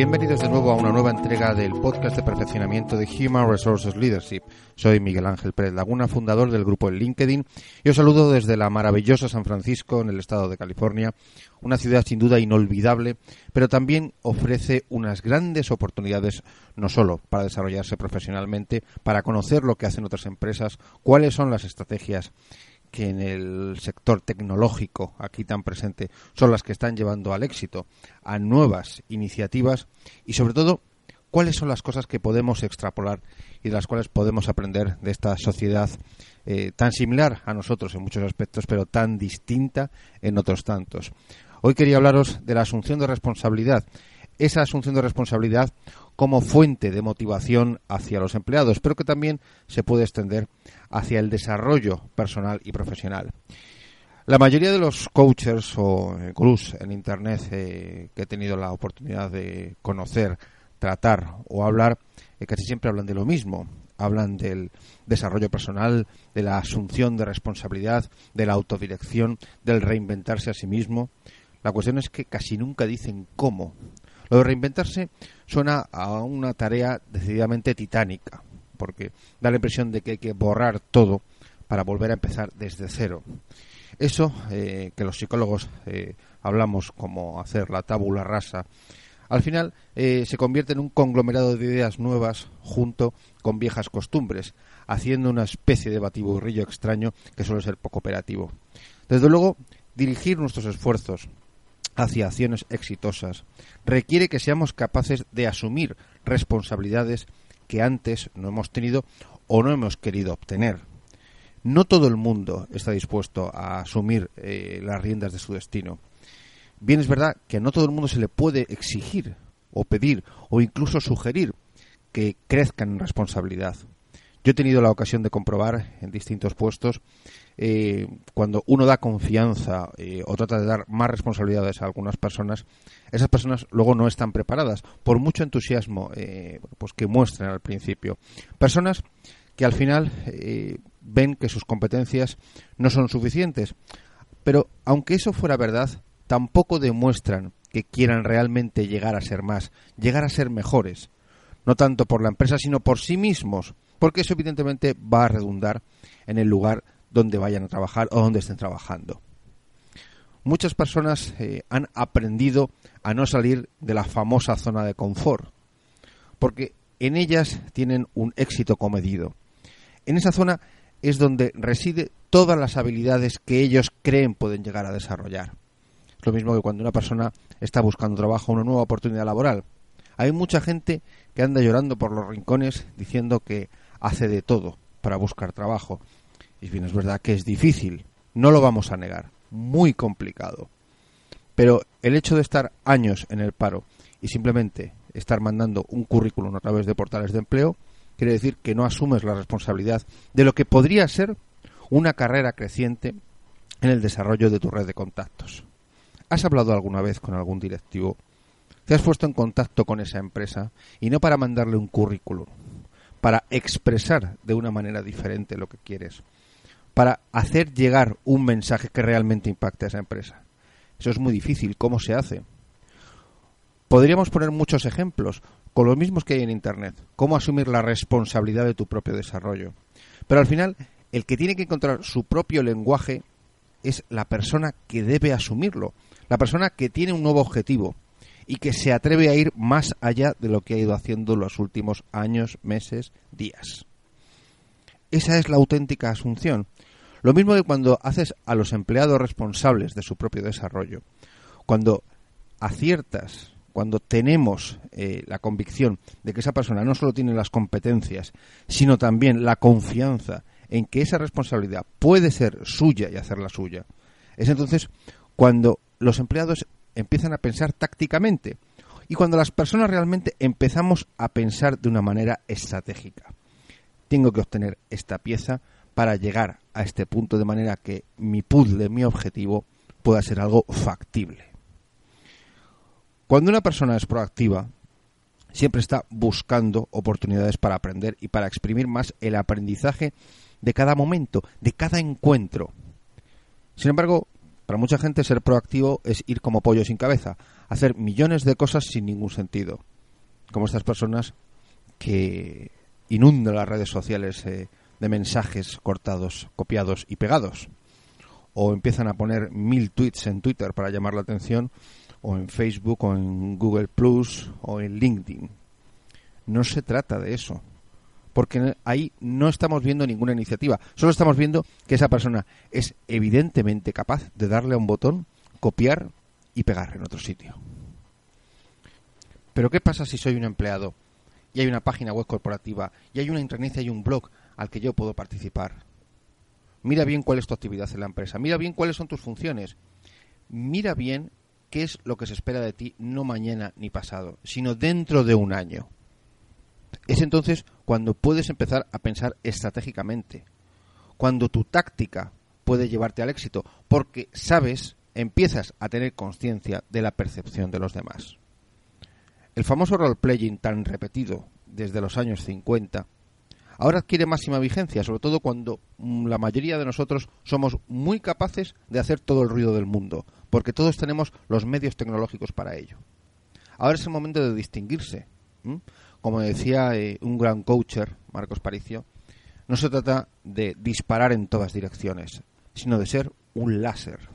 Bienvenidos de nuevo a una nueva entrega del podcast de perfeccionamiento de Human Resources Leadership. Soy Miguel Ángel Pérez Laguna, fundador del grupo en LinkedIn, y os saludo desde la maravillosa San Francisco, en el estado de California, una ciudad sin duda inolvidable, pero también ofrece unas grandes oportunidades no solo para desarrollarse profesionalmente, para conocer lo que hacen otras empresas, cuáles son las estrategias que en el sector tecnológico aquí tan presente son las que están llevando al éxito, a nuevas iniciativas y sobre todo cuáles son las cosas que podemos extrapolar y de las cuales podemos aprender de esta sociedad eh, tan similar a nosotros en muchos aspectos, pero tan distinta en otros tantos. Hoy quería hablaros de la asunción de responsabilidad esa asunción de responsabilidad como fuente de motivación hacia los empleados, pero que también se puede extender hacia el desarrollo personal y profesional. La mayoría de los coaches o eh, gurús en Internet eh, que he tenido la oportunidad de conocer, tratar o hablar, eh, casi siempre hablan de lo mismo. Hablan del desarrollo personal, de la asunción de responsabilidad, de la autodirección, del reinventarse a sí mismo. La cuestión es que casi nunca dicen cómo lo de reinventarse suena a una tarea decididamente titánica, porque da la impresión de que hay que borrar todo para volver a empezar desde cero. Eso eh, que los psicólogos eh, hablamos como hacer la tábula rasa, al final eh, se convierte en un conglomerado de ideas nuevas junto con viejas costumbres, haciendo una especie de batiburrillo extraño que suele ser poco operativo. Desde luego, dirigir nuestros esfuerzos hacia acciones exitosas requiere que seamos capaces de asumir responsabilidades que antes no hemos tenido o no hemos querido obtener. No todo el mundo está dispuesto a asumir eh, las riendas de su destino. Bien es verdad que no todo el mundo se le puede exigir o pedir o incluso sugerir que crezcan en responsabilidad. Yo he tenido la ocasión de comprobar en distintos puestos eh, cuando uno da confianza eh, o trata de dar más responsabilidades a algunas personas, esas personas luego no están preparadas por mucho entusiasmo eh, pues que muestren al principio. Personas que al final ven que sus competencias no son suficientes, pero aunque eso fuera verdad, tampoco demuestran que quieran realmente llegar a ser más, llegar a ser mejores, no tanto por la empresa, sino por sí mismos, porque eso evidentemente va a redundar en el lugar donde vayan a trabajar o donde estén trabajando. Muchas personas eh, han aprendido a no salir de la famosa zona de confort, porque en ellas tienen un éxito comedido. En esa zona es donde reside todas las habilidades que ellos creen pueden llegar a desarrollar. Es lo mismo que cuando una persona está buscando trabajo, una nueva oportunidad laboral. Hay mucha gente que anda llorando por los rincones diciendo que hace de todo para buscar trabajo y bien, es verdad que es difícil, no lo vamos a negar, muy complicado. Pero el hecho de estar años en el paro y simplemente estar mandando un currículum a través de portales de empleo, quiere decir que no asumes la responsabilidad de lo que podría ser una carrera creciente en el desarrollo de tu red de contactos. ¿Has hablado alguna vez con algún directivo? ¿Te has puesto en contacto con esa empresa y no para mandarle un currículum, para expresar de una manera diferente lo que quieres, para hacer llegar un mensaje que realmente impacte a esa empresa. Eso es muy difícil. ¿Cómo se hace? Podríamos poner muchos ejemplos con los mismos que hay en Internet. Cómo asumir la responsabilidad de tu propio desarrollo. Pero al final, el que tiene que encontrar su propio lenguaje es la persona que debe asumirlo. La persona que tiene un nuevo objetivo y que se atreve a ir más allá de lo que ha ido haciendo los últimos años, meses, días. Esa es la auténtica asunción. Lo mismo que cuando haces a los empleados responsables de su propio desarrollo. Cuando aciertas, cuando tenemos eh, la convicción de que esa persona no solo tiene las competencias, sino también la confianza en que esa responsabilidad puede ser suya y hacerla suya, es entonces cuando los empleados empiezan a pensar tácticamente y cuando las personas realmente empezamos a pensar de una manera estratégica tengo que obtener esta pieza para llegar a este punto de manera que mi puzzle, mi objetivo, pueda ser algo factible. Cuando una persona es proactiva, siempre está buscando oportunidades para aprender y para exprimir más el aprendizaje de cada momento, de cada encuentro. Sin embargo, para mucha gente ser proactivo es ir como pollo sin cabeza, hacer millones de cosas sin ningún sentido. como estas personas que inundan las redes sociales eh, de mensajes cortados, copiados y pegados. O empiezan a poner mil tweets en Twitter para llamar la atención, o en Facebook, o en Google Plus, o en LinkedIn. No se trata de eso. Porque ahí no estamos viendo ninguna iniciativa. Solo estamos viendo que esa persona es evidentemente capaz de darle a un botón, copiar y pegar en otro sitio. Pero ¿qué pasa si soy un empleado y hay una página web corporativa y hay una internet y hay un blog al que yo puedo participar? Mira bien cuál es tu actividad en la empresa, mira bien cuáles son tus funciones, mira bien qué es lo que se espera de ti no mañana ni pasado, sino dentro de un año. Es entonces cuando puedes empezar a pensar estratégicamente, cuando tu táctica puede llevarte al éxito, porque sabes, empiezas a tener conciencia de la percepción de los demás. El famoso role-playing tan repetido desde los años 50 ahora adquiere máxima vigencia, sobre todo cuando mm, la mayoría de nosotros somos muy capaces de hacer todo el ruido del mundo, porque todos tenemos los medios tecnológicos para ello. Ahora es el momento de distinguirse. Como decía eh, un gran coacher, Marcos Paricio, no se trata de disparar en todas direcciones, sino de ser un láser.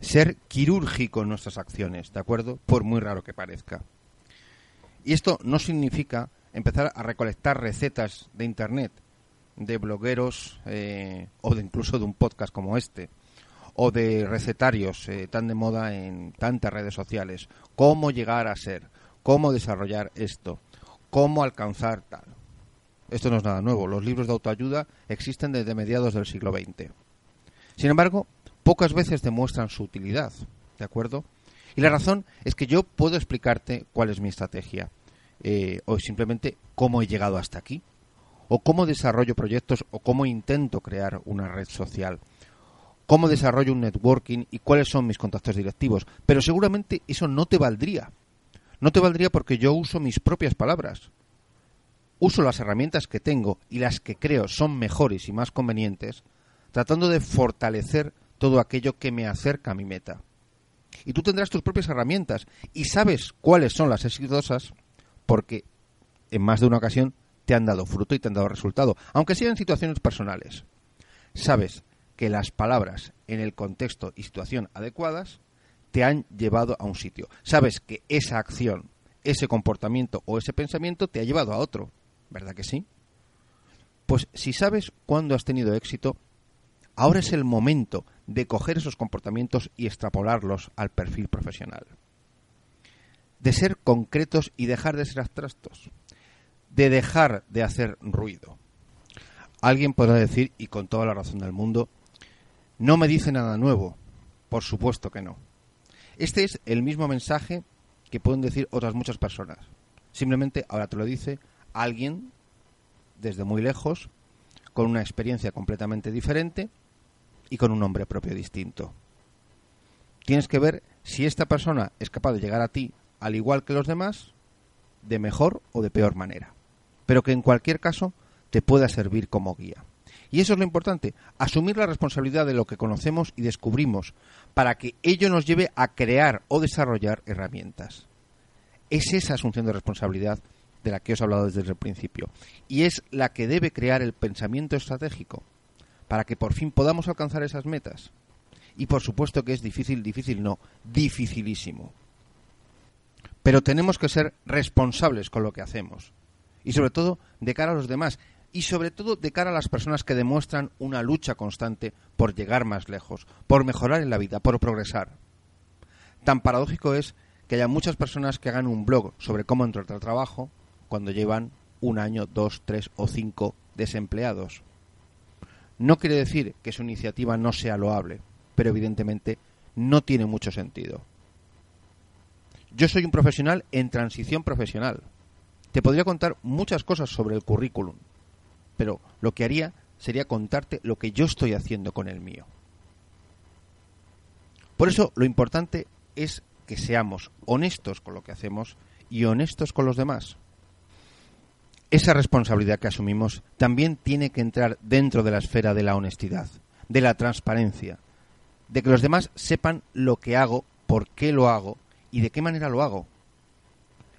Ser quirúrgico en nuestras acciones, ¿de acuerdo? Por muy raro que parezca. Y esto no significa empezar a recolectar recetas de Internet, de blogueros eh, o de incluso de un podcast como este, o de recetarios eh, tan de moda en tantas redes sociales. Cómo llegar a ser, cómo desarrollar esto, cómo alcanzar tal. Esto no es nada nuevo. Los libros de autoayuda existen desde mediados del siglo XX. Sin embargo, pocas veces demuestran su utilidad, ¿de acuerdo? Y la razón es que yo puedo explicarte cuál es mi estrategia, eh, o simplemente cómo he llegado hasta aquí, o cómo desarrollo proyectos, o cómo intento crear una red social, cómo desarrollo un networking y cuáles son mis contactos directivos. Pero seguramente eso no te valdría. No te valdría porque yo uso mis propias palabras. Uso las herramientas que tengo y las que creo son mejores y más convenientes, tratando de fortalecer todo aquello que me acerca a mi meta y tú tendrás tus propias herramientas y sabes cuáles son las exitosas porque en más de una ocasión te han dado fruto y te han dado resultado, aunque sean situaciones personales. Sabes que las palabras en el contexto y situación adecuadas te han llevado a un sitio. Sabes que esa acción, ese comportamiento o ese pensamiento te ha llevado a otro, ¿verdad que sí? Pues si sabes cuándo has tenido éxito, ahora es el momento de coger esos comportamientos y extrapolarlos al perfil profesional. De ser concretos y dejar de ser abstractos. De dejar de hacer ruido. Alguien podrá decir, y con toda la razón del mundo, no me dice nada nuevo. Por supuesto que no. Este es el mismo mensaje que pueden decir otras muchas personas. Simplemente ahora te lo dice alguien desde muy lejos, con una experiencia completamente diferente y con un nombre propio distinto. Tienes que ver si esta persona es capaz de llegar a ti, al igual que los demás, de mejor o de peor manera. Pero que en cualquier caso te pueda servir como guía. Y eso es lo importante, asumir la responsabilidad de lo que conocemos y descubrimos, para que ello nos lleve a crear o desarrollar herramientas. Es esa asunción de responsabilidad de la que os he hablado desde el principio, y es la que debe crear el pensamiento estratégico, para que por fin podamos alcanzar esas metas. Y por supuesto que es difícil, difícil no, dificilísimo. Pero tenemos que ser responsables con lo que hacemos. Y sobre todo de cara a los demás. Y sobre todo de cara a las personas que demuestran una lucha constante por llegar más lejos, por mejorar en la vida, por progresar. Tan paradójico es que haya muchas personas que hagan un blog sobre cómo entrar al trabajo cuando llevan un año, dos, tres o cinco desempleados. No quiere decir que su iniciativa no sea loable, pero evidentemente no tiene mucho sentido. Yo soy un profesional en transición profesional. Te podría contar muchas cosas sobre el currículum, pero lo que haría sería contarte lo que yo estoy haciendo con el mío. Por eso lo importante es que seamos honestos con lo que hacemos y honestos con los demás esa responsabilidad que asumimos también tiene que entrar dentro de la esfera de la honestidad, de la transparencia, de que los demás sepan lo que hago, por qué lo hago y de qué manera lo hago.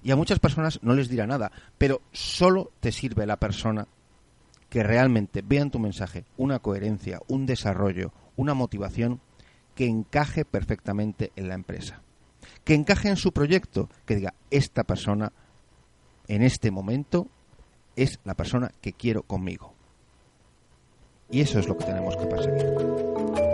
Y a muchas personas no les dirá nada, pero solo te sirve la persona que realmente vea en tu mensaje una coherencia, un desarrollo, una motivación que encaje perfectamente en la empresa. Que encaje en su proyecto, que diga, esta persona en este momento es la persona que quiero conmigo. Y eso es lo que tenemos que perseguir.